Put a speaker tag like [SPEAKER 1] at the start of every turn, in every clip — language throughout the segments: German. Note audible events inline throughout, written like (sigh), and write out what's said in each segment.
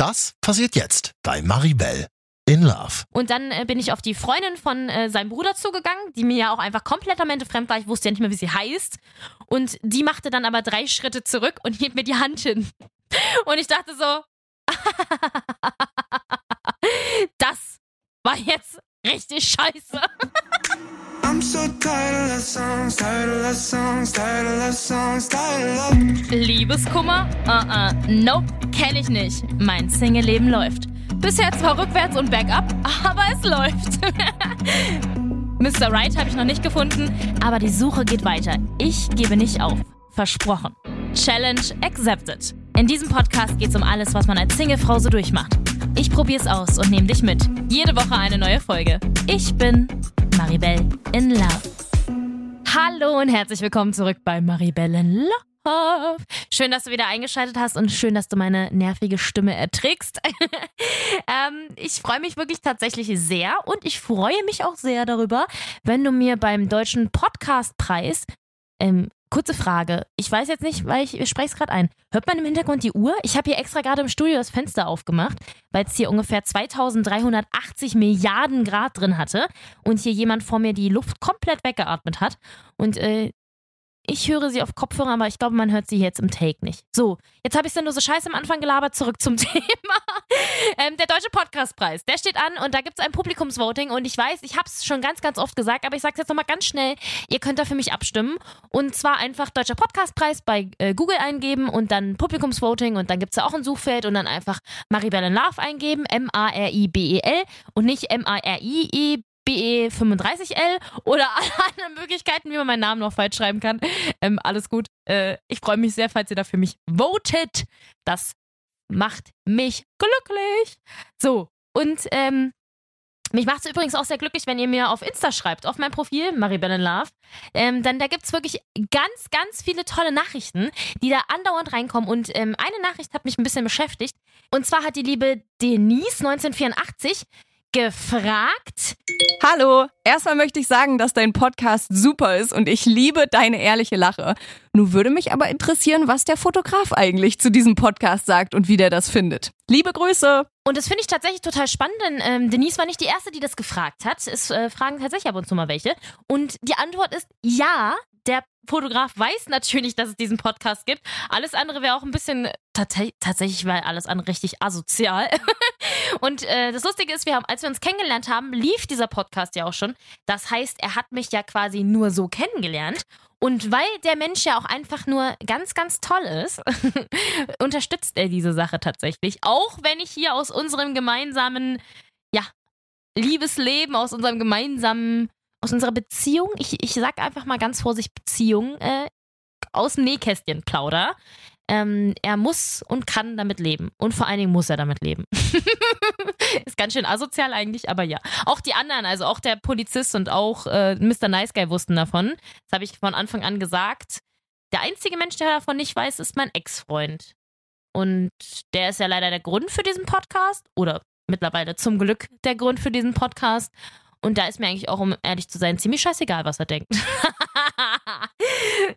[SPEAKER 1] Das passiert jetzt bei Maribel in Love.
[SPEAKER 2] Und dann äh, bin ich auf die Freundin von äh, seinem Bruder zugegangen, die mir ja auch einfach komplettamente fremd war. Ich wusste ja nicht mehr, wie sie heißt. Und die machte dann aber drei Schritte zurück und hielt mir die Hand hin. Und ich dachte so, (laughs) das war jetzt richtig scheiße. (laughs) Liebeskummer? Uh-uh, nope, kenn ich nicht. Mein Single-Leben läuft. Bisher zwar rückwärts und bergab, (laughs) aber es läuft. (laughs) Mr. Right habe ich noch nicht gefunden, aber die Suche geht weiter. Ich gebe nicht auf. Versprochen. Challenge accepted. In diesem Podcast geht es um alles, was man als Singlefrau so durchmacht. Ich probiere es aus und nehme dich mit. Jede Woche eine neue Folge. Ich bin Maribel in Love. Hallo und herzlich willkommen zurück bei Maribel in Love. Schön, dass du wieder eingeschaltet hast und schön, dass du meine nervige Stimme erträgst. (laughs) ähm, ich freue mich wirklich tatsächlich sehr und ich freue mich auch sehr darüber, wenn du mir beim Deutschen Podcastpreis ähm, Kurze Frage. Ich weiß jetzt nicht, weil ich, ich spreche es gerade ein. Hört man im Hintergrund die Uhr? Ich habe hier extra gerade im Studio das Fenster aufgemacht, weil es hier ungefähr 2380 Milliarden Grad drin hatte und hier jemand vor mir die Luft komplett weggeatmet hat. Und äh, ich höre sie auf Kopfhörer, aber ich glaube, man hört sie jetzt im Take nicht. So, jetzt habe ich dann nur so scheiße am Anfang gelabert. Zurück zum (laughs) Thema. Ähm, der Deutsche Podcastpreis, der steht an und da gibt es ein Publikumsvoting. Und ich weiß, ich habe es schon ganz, ganz oft gesagt, aber ich sage es jetzt nochmal ganz schnell. Ihr könnt da für mich abstimmen. Und zwar einfach Deutscher Podcastpreis bei äh, Google eingeben und dann Publikumsvoting. Und dann gibt es da auch ein Suchfeld und dann einfach Maribel in Love eingeben. M-A-R-I-B-E-L und nicht M-A-R-I-E. BE35L oder (laughs) alle anderen Möglichkeiten, wie man meinen Namen noch falsch schreiben kann. Ähm, alles gut. Äh, ich freue mich sehr, falls ihr da für mich votet. Das macht mich glücklich. So, und ähm, mich macht es übrigens auch sehr glücklich, wenn ihr mir auf Insta schreibt, auf mein Profil, Maribel in Love. Ähm, dann da gibt es wirklich ganz, ganz viele tolle Nachrichten, die da andauernd reinkommen. Und ähm, eine Nachricht hat mich ein bisschen beschäftigt. Und zwar hat die liebe Denise 1984 gefragt.
[SPEAKER 3] Hallo, erstmal möchte ich sagen, dass dein Podcast super ist und ich liebe deine ehrliche Lache. Nun würde mich aber interessieren, was der Fotograf eigentlich zu diesem Podcast sagt und wie der das findet. Liebe Grüße!
[SPEAKER 2] Und das finde ich tatsächlich total spannend, denn ähm, Denise war nicht die Erste, die das gefragt hat. Es äh, fragen tatsächlich ab und zu mal welche. Und die Antwort ist ja, der Fotograf weiß natürlich, dass es diesen Podcast gibt. Alles andere wäre auch ein bisschen tatsächlich weil alles andere richtig asozial. (laughs) und äh, das Lustige ist, wir haben, als wir uns kennengelernt haben, lief dieser Podcast ja auch schon. Das heißt, er hat mich ja quasi nur so kennengelernt. Und weil der Mensch ja auch einfach nur ganz, ganz toll ist, (laughs) unterstützt er diese Sache tatsächlich. Auch wenn ich hier aus unserem gemeinsamen, ja, Liebesleben, aus unserem gemeinsamen aus unserer Beziehung, ich, ich sag einfach mal ganz vorsichtig Beziehung, äh, aus dem Nähkästchen plauder. Ähm, er muss und kann damit leben. Und vor allen Dingen muss er damit leben. (laughs) ist ganz schön asozial eigentlich, aber ja. Auch die anderen, also auch der Polizist und auch äh, Mr. Nice Guy wussten davon. Das habe ich von Anfang an gesagt. Der einzige Mensch, der davon nicht weiß, ist mein Ex-Freund. Und der ist ja leider der Grund für diesen Podcast. Oder mittlerweile zum Glück der Grund für diesen Podcast. Und da ist mir eigentlich auch, um ehrlich zu sein, ziemlich scheißegal, was er denkt. (laughs)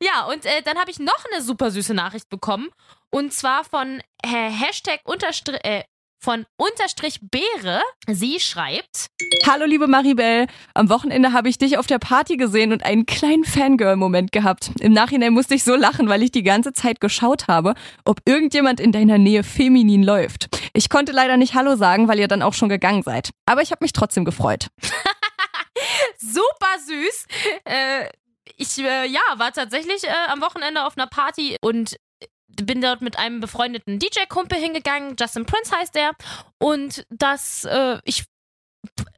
[SPEAKER 2] ja, und äh, dann habe ich noch eine super süße Nachricht bekommen. Und zwar von äh, Hashtag unterstrich, äh, von Unterstrich Beere. Sie schreibt:
[SPEAKER 3] Hallo, liebe Maribel. Am Wochenende habe ich dich auf der Party gesehen und einen kleinen Fangirl-Moment gehabt. Im Nachhinein musste ich so lachen, weil ich die ganze Zeit geschaut habe, ob irgendjemand in deiner Nähe feminin läuft. Ich konnte leider nicht Hallo sagen, weil ihr dann auch schon gegangen seid. Aber ich habe mich trotzdem gefreut. (laughs)
[SPEAKER 2] Super süß. Äh, ich äh, ja, war tatsächlich äh, am Wochenende auf einer Party und bin dort mit einem befreundeten DJ-Kumpel hingegangen. Justin Prince heißt er. Und das, äh, ich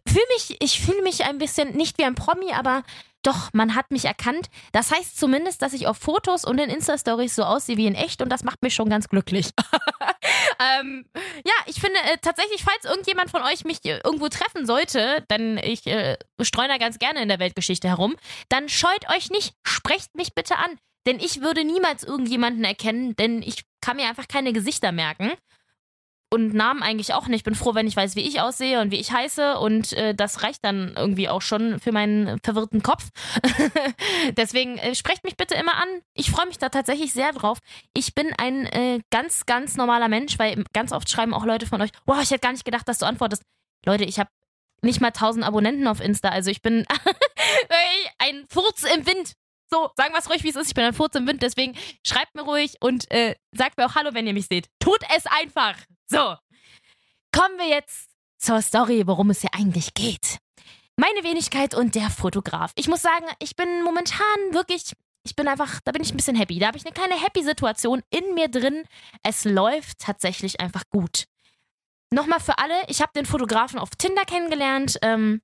[SPEAKER 2] fühle mich, ich fühle mich ein bisschen nicht wie ein Promi, aber doch, man hat mich erkannt. Das heißt zumindest, dass ich auf Fotos und in Insta-Stories so aussehe wie in echt und das macht mich schon ganz glücklich. (laughs) ähm, ja, ich finde äh, tatsächlich, falls irgendjemand von euch mich äh, irgendwo treffen sollte, denn ich äh, streue da ganz gerne in der Weltgeschichte herum, dann scheut euch nicht, sprecht mich bitte an. Denn ich würde niemals irgendjemanden erkennen, denn ich kann mir einfach keine Gesichter merken. und Namen eigentlich auch nicht. Ich bin froh, wenn ich weiß, wie ich aussehe und wie ich heiße. Und äh, das reicht dann irgendwie auch schon für meinen verwirrten Kopf. (laughs) Deswegen äh, sprecht mich bitte immer an. Ich freue mich da tatsächlich sehr drauf. Ich bin ein äh, ganz, ganz normaler Mensch, weil ganz oft schreiben auch Leute von euch, wow, ich hätte gar nicht gedacht, dass du antwortest. Leute, ich habe nicht mal 1000 Abonnenten auf Insta. Also ich bin (laughs) ein Furz im Wind. So, sagen wir es ruhig, wie es ist. Ich bin ein Furz im Wind, deswegen schreibt mir ruhig und äh, sagt mir auch Hallo, wenn ihr mich seht. Tut es einfach. So, kommen wir jetzt zur Story, worum es hier eigentlich geht. Meine Wenigkeit und der Fotograf. Ich muss sagen, ich bin momentan wirklich, ich bin einfach, da bin ich ein bisschen happy. Da habe ich eine kleine Happy-Situation in mir drin. Es läuft tatsächlich einfach gut. Nochmal für alle, ich habe den Fotografen auf Tinder kennengelernt, ähm,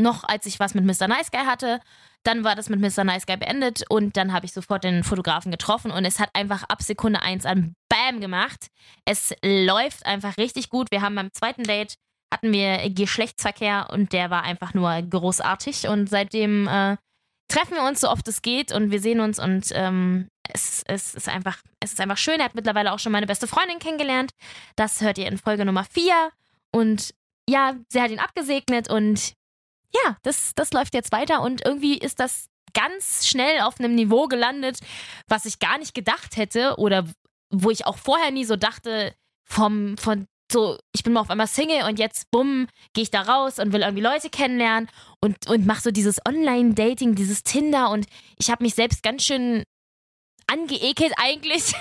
[SPEAKER 2] noch als ich was mit Mr. Nice Guy hatte. Dann war das mit Mr. Nice Guy beendet und dann habe ich sofort den Fotografen getroffen und es hat einfach ab Sekunde eins an Bam gemacht. Es läuft einfach richtig gut. Wir haben beim zweiten Date hatten wir Geschlechtsverkehr und der war einfach nur großartig und seitdem äh, treffen wir uns so oft es geht und wir sehen uns und ähm, es, es, ist einfach, es ist einfach schön. Er hat mittlerweile auch schon meine beste Freundin kennengelernt. Das hört ihr in Folge Nummer 4. Und ja, sie hat ihn abgesegnet und ja, das, das läuft jetzt weiter und irgendwie ist das ganz schnell auf einem Niveau gelandet, was ich gar nicht gedacht hätte oder wo ich auch vorher nie so dachte, vom, von so, ich bin mal auf einmal Single und jetzt, bumm, gehe ich da raus und will irgendwie Leute kennenlernen und, und mache so dieses Online-Dating, dieses Tinder und ich habe mich selbst ganz schön angeekelt eigentlich,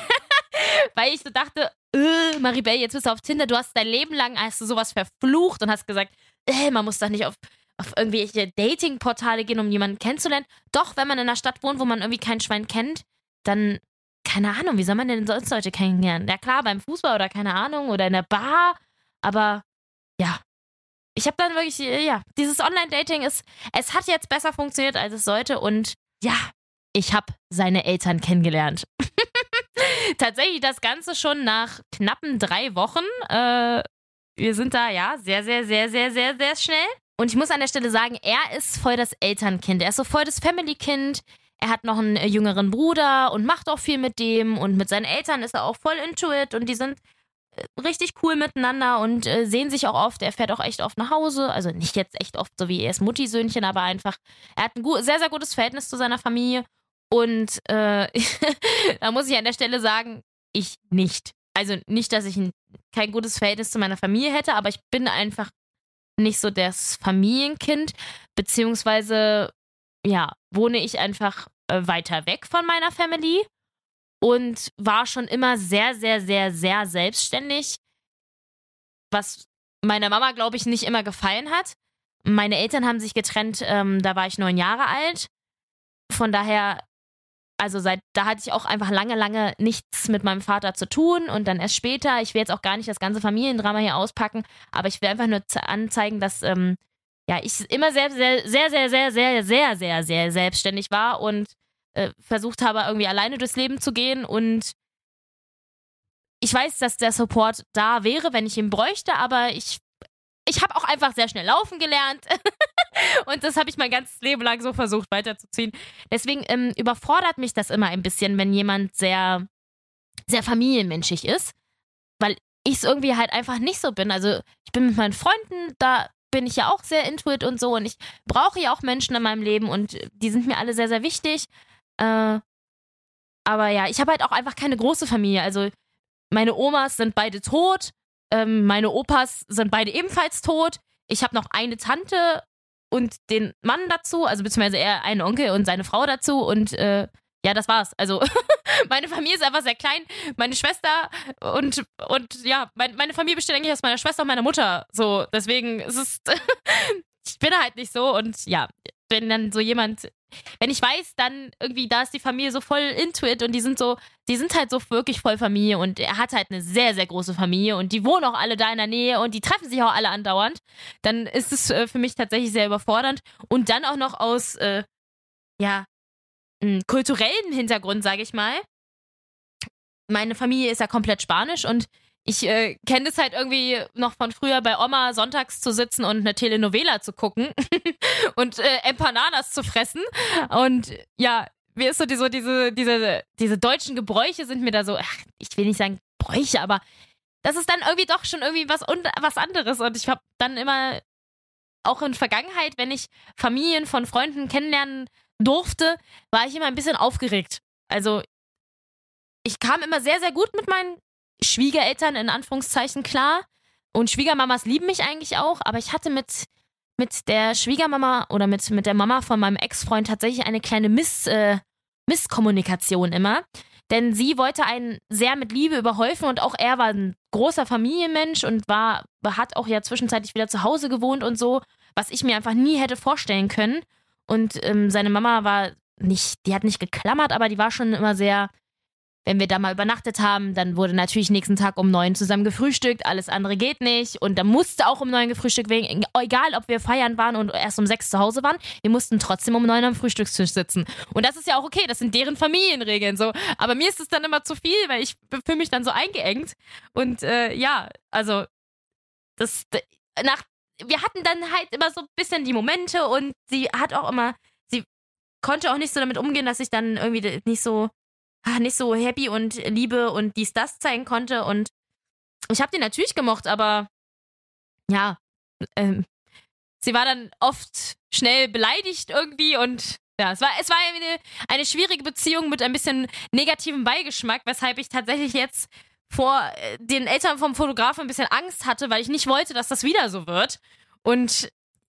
[SPEAKER 2] (laughs) weil ich so dachte, äh, Maribel, jetzt bist du auf Tinder, du hast dein Leben lang hast du sowas verflucht und hast gesagt, äh, man muss doch nicht auf, auf irgendwelche Dating-Portale gehen, um jemanden kennenzulernen. Doch, wenn man in einer Stadt wohnt, wo man irgendwie kein Schwein kennt, dann, keine Ahnung, wie soll man denn sonst Leute kennenlernen? Ja klar, beim Fußball oder keine Ahnung, oder in der Bar, aber ja. Ich habe dann wirklich, ja, dieses Online-Dating ist, es hat jetzt besser funktioniert, als es sollte und ja, ich habe seine Eltern kennengelernt. (laughs) Tatsächlich das Ganze schon nach knappen drei Wochen. Äh, wir sind da ja sehr, sehr, sehr, sehr, sehr, sehr schnell. Und ich muss an der Stelle sagen, er ist voll das Elternkind. Er ist so voll das Family-Kind. Er hat noch einen jüngeren Bruder und macht auch viel mit dem. Und mit seinen Eltern ist er auch voll into it. Und die sind äh, richtig cool miteinander und äh, sehen sich auch oft. Er fährt auch echt oft nach Hause. Also nicht jetzt echt oft, so wie er ist Mutti-Söhnchen, aber einfach, er hat ein sehr, sehr gutes Verhältnis zu seiner Familie. Und äh, (laughs) da muss ich an der Stelle sagen, ich nicht. Also nicht, dass ich ein, kein gutes Verhältnis zu meiner Familie hätte, aber ich bin einfach nicht so das Familienkind, beziehungsweise ja, wohne ich einfach äh, weiter weg von meiner Family und war schon immer sehr, sehr, sehr, sehr selbstständig, was meiner Mama, glaube ich, nicht immer gefallen hat. Meine Eltern haben sich getrennt, ähm, da war ich neun Jahre alt. Von daher also seit da hatte ich auch einfach lange, lange nichts mit meinem Vater zu tun und dann erst später. Ich will jetzt auch gar nicht das ganze Familiendrama hier auspacken, aber ich will einfach nur anzeigen, dass ähm, ja ich immer sehr, sehr, sehr, sehr, sehr, sehr, sehr, sehr, sehr selbstständig war und äh, versucht habe, irgendwie alleine durchs Leben zu gehen und ich weiß, dass der Support da wäre, wenn ich ihn bräuchte, aber ich ich habe auch einfach sehr schnell laufen gelernt. (laughs) und das habe ich mein ganzes Leben lang so versucht weiterzuziehen. Deswegen ähm, überfordert mich das immer ein bisschen, wenn jemand sehr, sehr familienmenschig ist, weil ich es irgendwie halt einfach nicht so bin. Also ich bin mit meinen Freunden, da bin ich ja auch sehr intuit und so und ich brauche ja auch Menschen in meinem Leben und die sind mir alle sehr, sehr wichtig. Äh, aber ja, ich habe halt auch einfach keine große Familie. Also meine Omas sind beide tot ähm, meine Opas sind beide ebenfalls tot. Ich habe noch eine Tante und den Mann dazu, also beziehungsweise er einen Onkel und seine Frau dazu und äh, ja, das war's. Also (laughs) meine Familie ist einfach sehr klein. Meine Schwester und und ja, mein, meine Familie besteht eigentlich aus meiner Schwester und meiner Mutter. So, deswegen ist es (laughs) ich bin halt nicht so und ja, wenn dann so jemand wenn ich weiß, dann irgendwie, da ist die Familie so voll into it und die sind so, die sind halt so wirklich voll Familie und er hat halt eine sehr, sehr große Familie und die wohnen auch alle da in der Nähe und die treffen sich auch alle andauernd, dann ist es äh, für mich tatsächlich sehr überfordernd und dann auch noch aus, äh, ja, kulturellen Hintergrund, sage ich mal. Meine Familie ist ja komplett spanisch und ich äh, kenne das halt irgendwie noch von früher bei Oma sonntags zu sitzen und eine Telenovela zu gucken (laughs) und äh, Empanadas zu fressen. Und ja, wie ist so, die, so diese, diese, diese deutschen Gebräuche sind mir da so, ach, ich will nicht sagen Bräuche, aber das ist dann irgendwie doch schon irgendwie was, was anderes. Und ich habe dann immer, auch in Vergangenheit, wenn ich Familien von Freunden kennenlernen durfte, war ich immer ein bisschen aufgeregt. Also ich kam immer sehr, sehr gut mit meinen Schwiegereltern in Anführungszeichen klar. Und Schwiegermamas lieben mich eigentlich auch, aber ich hatte mit, mit der Schwiegermama oder mit, mit der Mama von meinem Ex-Freund tatsächlich eine kleine Miss, äh, Misskommunikation immer. Denn sie wollte einen sehr mit Liebe überhäufen und auch er war ein großer Familienmensch und war, hat auch ja zwischenzeitlich wieder zu Hause gewohnt und so, was ich mir einfach nie hätte vorstellen können. Und ähm, seine Mama war nicht, die hat nicht geklammert, aber die war schon immer sehr wenn wir da mal übernachtet haben, dann wurde natürlich nächsten Tag um neun zusammen gefrühstückt, alles andere geht nicht. Und da musste auch um neun gefrühstückt werden, egal ob wir feiern waren und erst um sechs zu Hause waren, wir mussten trotzdem um neun am Frühstückstisch sitzen. Und das ist ja auch okay, das sind deren Familienregeln so. Aber mir ist es dann immer zu viel, weil ich fühle mich dann so eingeengt. Und äh, ja, also das nach wir hatten dann halt immer so ein bisschen die Momente und sie hat auch immer, sie konnte auch nicht so damit umgehen, dass ich dann irgendwie nicht so nicht so happy und Liebe und dies, das zeigen konnte. Und ich habe den natürlich gemocht, aber ja, ähm, sie war dann oft schnell beleidigt irgendwie und ja, es war, es war eine, eine schwierige Beziehung mit ein bisschen negativem Beigeschmack, weshalb ich tatsächlich jetzt vor äh, den Eltern vom Fotografen ein bisschen Angst hatte, weil ich nicht wollte, dass das wieder so wird. Und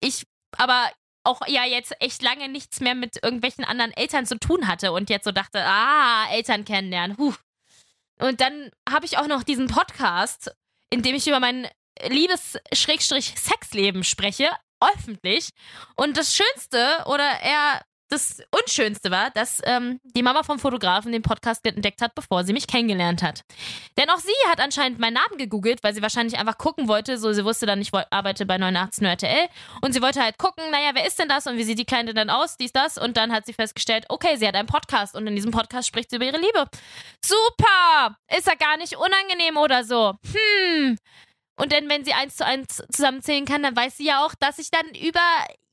[SPEAKER 2] ich aber auch ja jetzt echt lange nichts mehr mit irgendwelchen anderen Eltern zu tun hatte und jetzt so dachte, ah, Eltern kennenlernen. Huh. Und dann habe ich auch noch diesen Podcast, in dem ich über mein Liebes-Sexleben spreche, öffentlich. Und das Schönste oder eher das Unschönste war, dass ähm, die Mama vom Fotografen den Podcast entdeckt hat, bevor sie mich kennengelernt hat. Denn auch sie hat anscheinend meinen Namen gegoogelt, weil sie wahrscheinlich einfach gucken wollte. So, sie wusste dann, ich arbeite bei 89 RTL. Und sie wollte halt gucken, naja, wer ist denn das und wie sieht die Kleine dann aus, dies, das. Und dann hat sie festgestellt, okay, sie hat einen Podcast und in diesem Podcast spricht sie über ihre Liebe. Super! Ist ja gar nicht unangenehm oder so. Hm. Und denn wenn sie eins zu eins zusammenzählen kann, dann weiß sie ja auch, dass ich dann über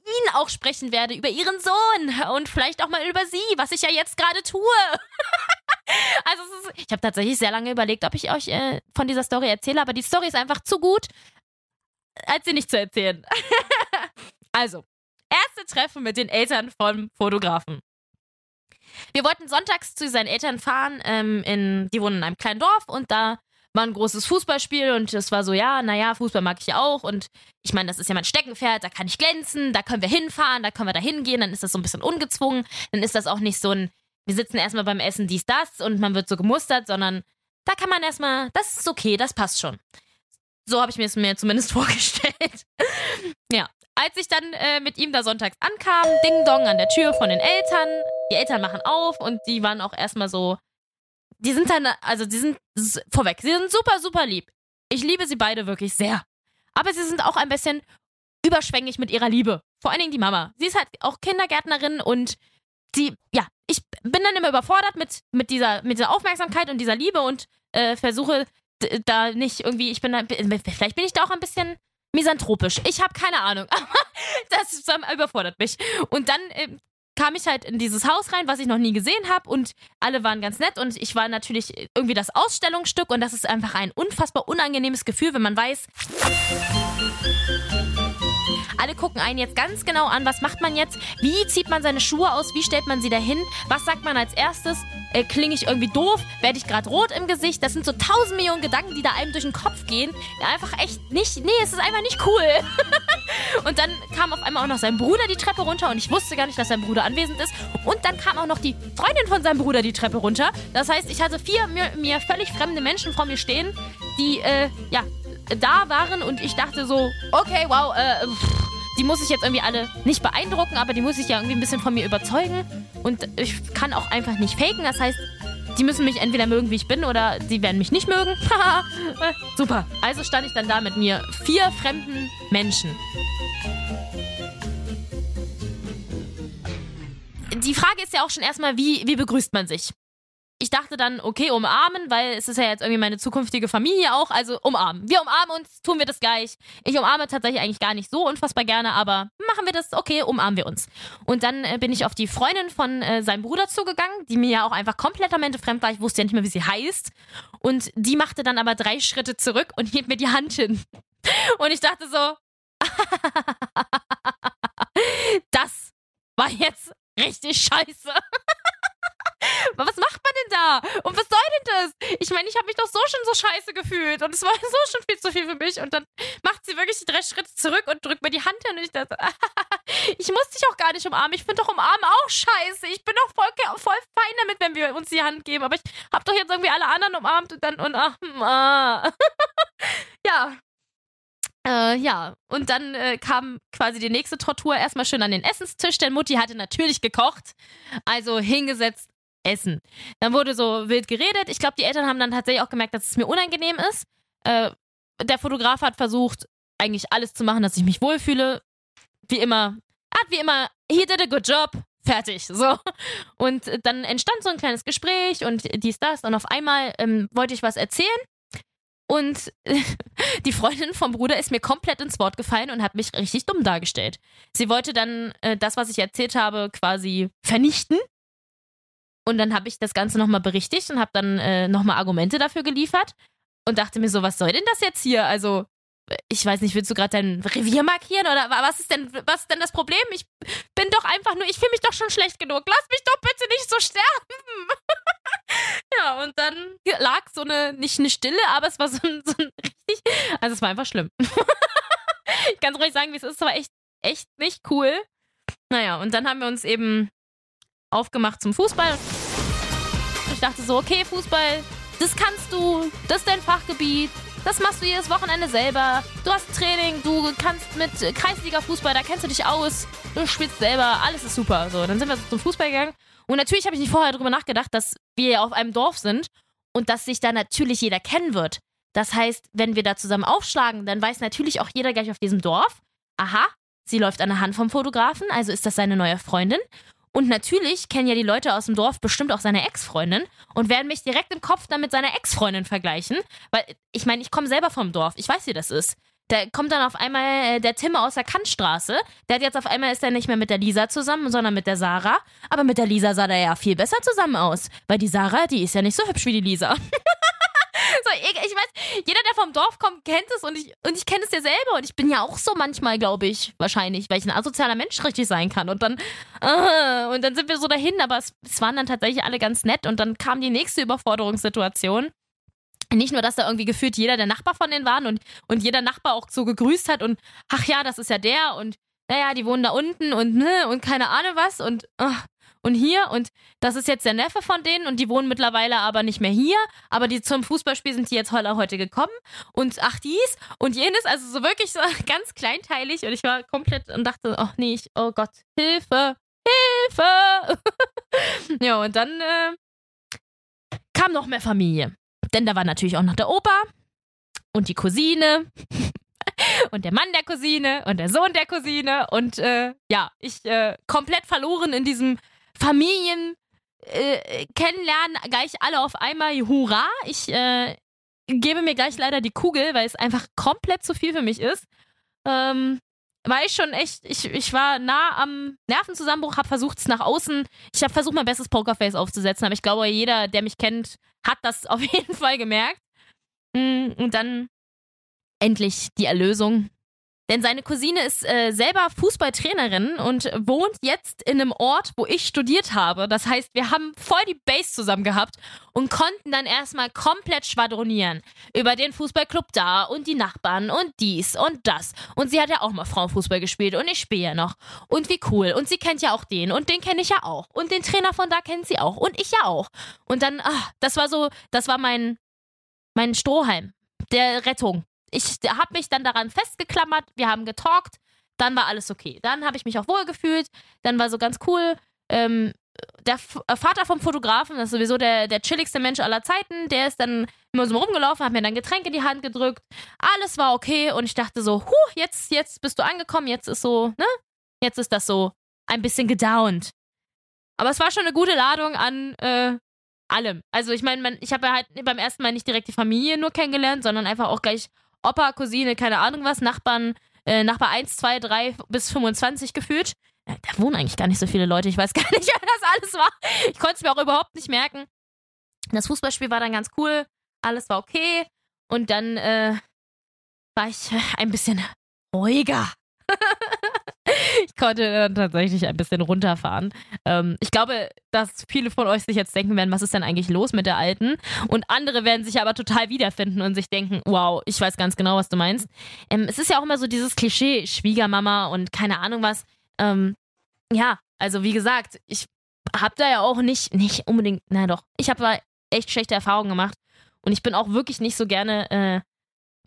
[SPEAKER 2] ihn auch sprechen werde, über ihren Sohn und vielleicht auch mal über sie, was ich ja jetzt gerade tue. (laughs) also ist, ich habe tatsächlich sehr lange überlegt, ob ich euch äh, von dieser Story erzähle, aber die Story ist einfach zu gut, als sie nicht zu erzählen. (laughs) also, erste Treffen mit den Eltern vom Fotografen. Wir wollten sonntags zu seinen Eltern fahren, ähm, in, die wohnen in einem kleinen Dorf und da war ein großes Fußballspiel und es war so, ja, naja, Fußball mag ich ja auch und ich meine, das ist ja mein Steckenpferd, da kann ich glänzen, da können wir hinfahren, da können wir da hingehen, dann ist das so ein bisschen ungezwungen, dann ist das auch nicht so ein, wir sitzen erstmal beim Essen dies, das und man wird so gemustert, sondern da kann man erstmal, das ist okay, das passt schon. So habe ich mir es mir zumindest (laughs) vorgestellt. ja, als ich dann äh, mit ihm da sonntags ankam, Ding Dong an der Tür von den Eltern, die Eltern machen auf und die waren auch erstmal so, die sind dann, also die sind vorweg, sie sind super, super lieb. Ich liebe sie beide wirklich sehr. Aber sie sind auch ein bisschen überschwänglich mit ihrer Liebe. Vor allen Dingen die Mama. Sie ist halt auch Kindergärtnerin und sie, ja, ich bin dann immer überfordert mit, mit, dieser, mit dieser Aufmerksamkeit und dieser Liebe und äh, versuche da nicht irgendwie, ich bin da, vielleicht bin ich da auch ein bisschen misanthropisch. Ich habe keine Ahnung, (laughs) aber das überfordert mich. Und dann äh, kam ich halt in dieses Haus rein, was ich noch nie gesehen habe und alle waren ganz nett und ich war natürlich irgendwie das Ausstellungsstück und das ist einfach ein unfassbar unangenehmes Gefühl, wenn man weiß, alle gucken einen jetzt ganz genau an, was macht man jetzt, wie zieht man seine Schuhe aus, wie stellt man sie dahin, was sagt man als erstes, äh, klinge ich irgendwie doof, werde ich gerade rot im Gesicht, das sind so tausend Millionen Gedanken, die da einem durch den Kopf gehen. Einfach echt nicht, nee, es ist einfach nicht cool. (laughs) und dann kam auf einmal auch noch sein Bruder die Treppe runter und ich wusste gar nicht, dass sein Bruder anwesend ist. Und dann kam auch noch die Freundin von seinem Bruder die Treppe runter. Das heißt, ich hatte vier mir, mir völlig fremde Menschen vor mir stehen, die, äh, ja, da waren und ich dachte so, okay, wow, äh, pff, die muss ich jetzt irgendwie alle nicht beeindrucken, aber die muss ich ja irgendwie ein bisschen von mir überzeugen. Und ich kann auch einfach nicht faken. Das heißt, die müssen mich entweder mögen, wie ich bin, oder sie werden mich nicht mögen. (laughs) Super. Also stand ich dann da mit mir vier fremden Menschen. Die Frage ist ja auch schon erstmal, wie, wie begrüßt man sich? Ich dachte dann, okay, umarmen, weil es ist ja jetzt irgendwie meine zukünftige Familie auch, also umarmen. Wir umarmen uns, tun wir das gleich. Ich umarme tatsächlich eigentlich gar nicht so unfassbar gerne, aber machen wir das, okay, umarmen wir uns. Und dann äh, bin ich auf die Freundin von äh, seinem Bruder zugegangen, die mir ja auch einfach komplettermente fremd war. Ich wusste ja nicht mehr, wie sie heißt. Und die machte dann aber drei Schritte zurück und hielt mir die Hand hin. (laughs) Und ich dachte so, (laughs) das war jetzt richtig scheiße. (laughs) was macht man denn da? Und was soll denn das? Ich meine, ich habe mich doch so schon so scheiße gefühlt und es war (laughs) so schon viel zu viel für mich. Und dann macht sie wirklich die drei Schritte zurück und drückt mir die Hand hin und ich dachte, (laughs) ich muss dich auch gar nicht umarmen. Ich finde doch umarmen auch scheiße. Ich bin doch voll, voll fein damit, wenn wir uns die Hand geben. Aber ich habe doch jetzt irgendwie alle anderen umarmt und dann und ach, ja, äh, ja, und dann äh, kam quasi die nächste Tortur erstmal schön an den Essenstisch, denn Mutti hatte natürlich gekocht. Also hingesetzt, essen. Dann wurde so wild geredet. Ich glaube, die Eltern haben dann tatsächlich auch gemerkt, dass es mir unangenehm ist. Äh, der Fotograf hat versucht, eigentlich alles zu machen, dass ich mich wohlfühle. Wie immer, hat wie immer, he did a good job. Fertig, so. Und dann entstand so ein kleines Gespräch und dies, das. Und auf einmal ähm, wollte ich was erzählen. Und (laughs) die Freundin vom Bruder ist mir komplett ins Wort gefallen und hat mich richtig dumm dargestellt. Sie wollte dann äh, das, was ich erzählt habe, quasi vernichten und dann habe ich das Ganze nochmal berichtigt und habe dann äh, nochmal Argumente dafür geliefert und dachte mir so, was soll denn das jetzt hier? Also, ich weiß nicht, willst du gerade dein Revier markieren oder was ist denn, was ist denn das Problem? Ich bin doch einfach nur, ich fühle mich doch schon schlecht genug. Lass mich doch bitte nicht so sterben. ja, und dann lag so eine, nicht eine Stille, aber es war so ein, so ein richtig, also es war einfach schlimm. (laughs) ich kann es ruhig sagen, wie es ist, es war echt, echt nicht cool. Naja, und dann haben wir uns eben aufgemacht zum Fußball. Ich dachte so, okay, Fußball, das kannst du, das ist dein Fachgebiet, das machst du jedes Wochenende selber. Du hast Training, du kannst mit Kreisliga-Fußball, da kennst du dich aus, du spielst selber, alles ist super. So, dann sind wir zum Fußball gegangen. Und natürlich habe ich nicht vorher darüber nachgedacht, dass wir ja auf einem Dorf sind und dass sich da natürlich jeder kennen wird. Das heißt, wenn wir da zusammen aufschlagen, dann weiß natürlich auch jeder gleich auf diesem Dorf, aha, sie läuft an der Hand vom Fotografen, also ist das seine neue Freundin. Und natürlich kennen ja die Leute aus dem Dorf bestimmt auch seine Ex-Freundin und werden mich direkt im Kopf dann mit seiner Ex-Freundin vergleichen. Weil, ich meine, ich komme selber vom Dorf. Ich weiß, wie das ist. Da kommt dann auf einmal äh, der Tim aus der Kantstraße. Der hat jetzt auf einmal ist er nicht mehr mit der Lisa zusammen, sondern mit der Sarah. Aber mit der Lisa sah der ja viel besser zusammen aus. Weil die Sarah, die ist ja nicht so hübsch wie die Lisa. (laughs) so, ich, ich, weiß, jeder, der vom Dorf kommt, kennt es und ich, und ich kenne es ja selber. Und ich bin ja auch so manchmal, glaube ich, wahrscheinlich, weil ich ein asozialer Mensch richtig sein kann. Und dann, uh, und dann sind wir so dahin, aber es, es waren dann tatsächlich alle ganz nett. Und dann kam die nächste Überforderungssituation. Nicht nur, dass da irgendwie gefühlt jeder der Nachbar von denen waren und, und jeder Nachbar auch so gegrüßt hat und ach ja, das ist ja der und naja, die wohnen da unten und ne und keine Ahnung was und und hier und das ist jetzt der Neffe von denen und die wohnen mittlerweile aber nicht mehr hier, aber die zum Fußballspiel sind die jetzt heute, heute gekommen und ach dies und jenes, also so wirklich so (laughs) ganz kleinteilig und ich war komplett und dachte, ach nee, ich, oh Gott, Hilfe, Hilfe. (laughs) ja, und dann äh, kam noch mehr Familie, denn da war natürlich auch noch der Opa und die Cousine (laughs) und der Mann der Cousine und der Sohn der Cousine und äh, ja, ich äh, komplett verloren in diesem Familien äh, kennenlernen, gleich alle auf einmal. Hurra! Ich äh, gebe mir gleich leider die Kugel, weil es einfach komplett zu viel für mich ist. Ähm, war ich schon echt, ich, ich war nah am Nervenzusammenbruch, habe versucht es nach außen, ich habe versucht mein bestes Pokerface aufzusetzen, aber ich glaube, jeder, der mich kennt, hat das (laughs) auf jeden Fall gemerkt. Mm, und dann endlich die Erlösung. Denn seine Cousine ist äh, selber Fußballtrainerin und wohnt jetzt in einem Ort, wo ich studiert habe. Das heißt, wir haben voll die Base zusammen gehabt und konnten dann erstmal komplett schwadronieren. Über den Fußballclub da und die Nachbarn und dies und das. Und sie hat ja auch mal Frauenfußball gespielt und ich spiele ja noch. Und wie cool. Und sie kennt ja auch den und den kenne ich ja auch. Und den Trainer von da kennt sie auch. Und ich ja auch. Und dann, ach, das war so, das war mein, mein Strohhalm der Rettung ich habe mich dann daran festgeklammert, wir haben getalkt, dann war alles okay. Dann habe ich mich auch wohl gefühlt, dann war so ganz cool. Ähm, der F äh, Vater vom Fotografen, das ist sowieso der, der chilligste Mensch aller Zeiten, der ist dann immer so rumgelaufen, hat mir dann Getränke in die Hand gedrückt. Alles war okay und ich dachte so, huh, jetzt, jetzt bist du angekommen, jetzt ist so, ne? Jetzt ist das so ein bisschen gedownt. Aber es war schon eine gute Ladung an äh, allem. Also ich meine, ich habe ja halt beim ersten Mal nicht direkt die Familie nur kennengelernt, sondern einfach auch gleich Opa, Cousine, keine Ahnung was, Nachbarn, äh, Nachbar 1, 2, 3 bis 25 gefühlt. Äh, da wohnen eigentlich gar nicht so viele Leute. Ich weiß (laughs) gar nicht, wer das alles war. Ich konnte es mir auch überhaupt nicht merken. Das Fußballspiel war dann ganz cool. Alles war okay. Und dann äh, war ich ein bisschen ruhiger. (laughs) ich konnte dann tatsächlich ein bisschen runterfahren. Ähm, ich glaube, dass viele von euch sich jetzt denken werden, was ist denn eigentlich los mit der Alten? Und andere werden sich aber total wiederfinden und sich denken, wow, ich weiß ganz genau, was du meinst. Ähm, es ist ja auch immer so dieses Klischee, Schwiegermama und keine Ahnung was. Ähm, ja, also wie gesagt, ich habe da ja auch nicht, nicht unbedingt, na doch, ich habe da echt schlechte Erfahrungen gemacht. Und ich bin auch wirklich nicht so gerne äh,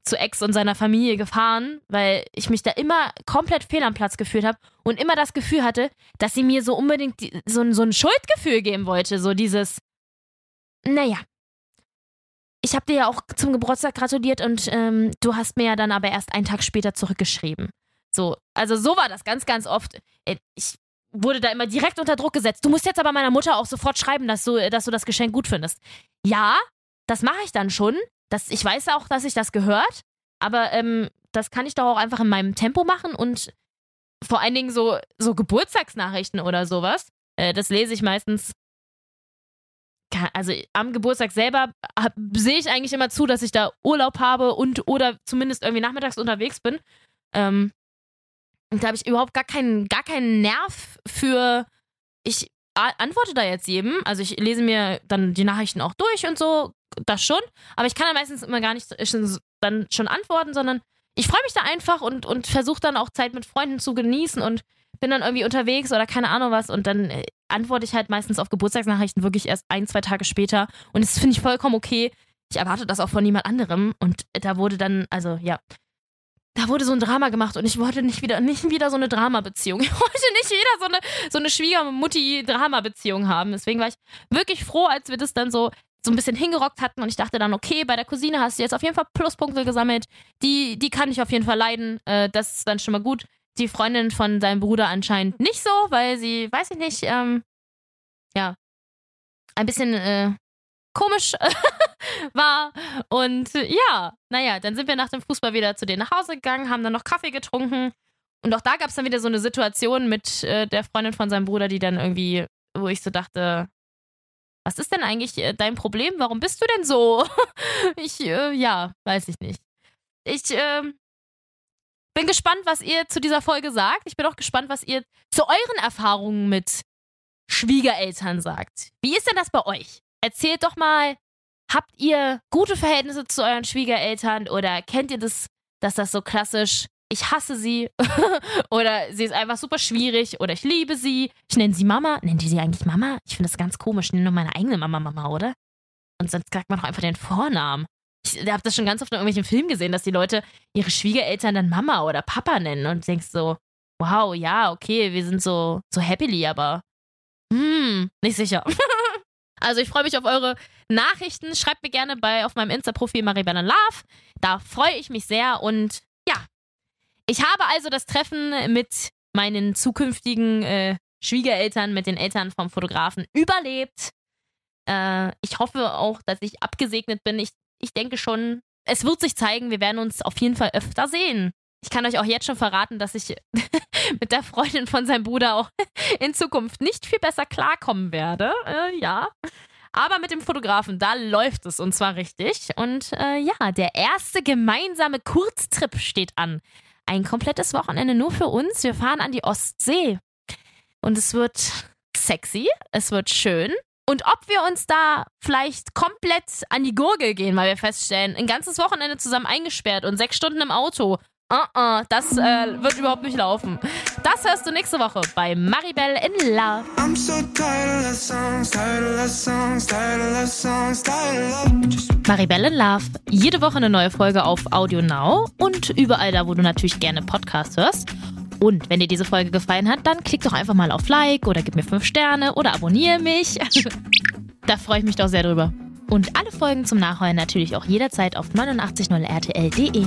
[SPEAKER 2] zu Ex und seiner Familie gefahren, weil ich mich da immer komplett fehl am Platz gefühlt habe und immer das Gefühl hatte, dass sie mir so unbedingt die, so, so ein Schuldgefühl geben wollte. So dieses, naja. Ich habe dir ja auch zum Geburtstag gratuliert und ähm, du hast mir ja dann aber erst einen Tag später zurückgeschrieben. So, also so war das ganz, ganz oft. Äh, ich wurde da immer direkt unter Druck gesetzt. Du musst jetzt aber meiner Mutter auch sofort schreiben, dass du, dass du das Geschenk gut findest. Ja, das mache ich dann schon, das, ich weiß auch, dass sich das gehört, aber ähm, das kann ich doch auch einfach in meinem Tempo machen und vor allen Dingen so, so Geburtstagsnachrichten oder sowas. Äh, das lese ich meistens. Also am Geburtstag selber sehe ich eigentlich immer zu, dass ich da Urlaub habe und oder zumindest irgendwie nachmittags unterwegs bin. Ähm, und da habe ich überhaupt gar keinen, gar keinen Nerv für. Ich antworte da jetzt jedem. Also ich lese mir dann die Nachrichten auch durch und so, das schon. Aber ich kann dann meistens immer gar nicht dann schon antworten, sondern ich freue mich da einfach und, und versuche dann auch Zeit mit Freunden zu genießen und bin dann irgendwie unterwegs oder keine Ahnung was und dann äh, antworte ich halt meistens auf Geburtstagsnachrichten wirklich erst ein, zwei Tage später und das finde ich vollkommen okay. Ich erwarte das auch von niemand anderem und da wurde dann, also ja, da wurde so ein Drama gemacht und ich wollte nicht wieder, nicht wieder so eine Drama-Beziehung. (laughs) Ich wollte nicht wieder so eine, so eine Schwiegermutti-Drama-Beziehung haben. Deswegen war ich wirklich froh, als wir das dann so, so ein bisschen hingerockt hatten und ich dachte dann, okay, bei der Cousine hast du jetzt auf jeden Fall Pluspunkte gesammelt. Die, die kann ich auf jeden Fall leiden. Äh, das ist dann schon mal gut. Die Freundin von deinem Bruder anscheinend nicht so, weil sie, weiß ich nicht, ähm, ja, ein bisschen äh, komisch (laughs) war. Und ja, naja, dann sind wir nach dem Fußball wieder zu denen nach Hause gegangen, haben dann noch Kaffee getrunken. Und auch da gab es dann wieder so eine Situation mit äh, der Freundin von seinem Bruder, die dann irgendwie, wo ich so dachte, was ist denn eigentlich äh, dein Problem? Warum bist du denn so? (laughs) ich, äh, ja, weiß ich nicht. Ich ähm, bin gespannt, was ihr zu dieser Folge sagt. Ich bin auch gespannt, was ihr zu euren Erfahrungen mit Schwiegereltern sagt. Wie ist denn das bei euch? Erzählt doch mal, habt ihr gute Verhältnisse zu euren Schwiegereltern oder kennt ihr das, dass das so klassisch, ich hasse sie (laughs) oder sie ist einfach super schwierig oder ich liebe sie. Ich nenne sie Mama. Nennt ihr sie eigentlich Mama? Ich finde das ganz komisch. Ich nenne nur meine eigene Mama Mama, oder? Und sonst sagt man doch einfach den Vornamen. Ich habe das schon ganz oft in irgendwelchen Filmen gesehen, dass die Leute ihre Schwiegereltern dann Mama oder Papa nennen und denkst so, wow, ja, okay, wir sind so, so happily, aber hm, nicht sicher. (laughs) Also ich freue mich auf eure Nachrichten. Schreibt mir gerne bei auf meinem Insta-Profil Maribel Love. Da freue ich mich sehr. Und ich habe also das Treffen mit meinen zukünftigen äh, Schwiegereltern, mit den Eltern vom Fotografen überlebt. Äh, ich hoffe auch, dass ich abgesegnet bin. Ich, ich denke schon, es wird sich zeigen, wir werden uns auf jeden Fall öfter sehen. Ich kann euch auch jetzt schon verraten, dass ich (laughs) mit der Freundin von seinem Bruder auch (laughs) in Zukunft nicht viel besser klarkommen werde. Äh, ja. Aber mit dem Fotografen, da läuft es und zwar richtig. Und äh, ja, der erste gemeinsame Kurztrip steht an. Ein komplettes Wochenende nur für uns. Wir fahren an die Ostsee. Und es wird sexy, es wird schön. Und ob wir uns da vielleicht komplett an die Gurgel gehen, weil wir feststellen, ein ganzes Wochenende zusammen eingesperrt und sechs Stunden im Auto Uh -uh, das äh, wird überhaupt nicht laufen. Das hörst du nächste Woche bei Maribel in Love. Maribel in Love. Jede Woche eine neue Folge auf Audio Now und überall da, wo du natürlich gerne Podcasts hörst. Und wenn dir diese Folge gefallen hat, dann klick doch einfach mal auf Like oder gib mir 5 Sterne oder abonniere mich. (laughs) da freue ich mich doch sehr drüber. Und alle Folgen zum Nachhören natürlich auch jederzeit auf 890rtl.de.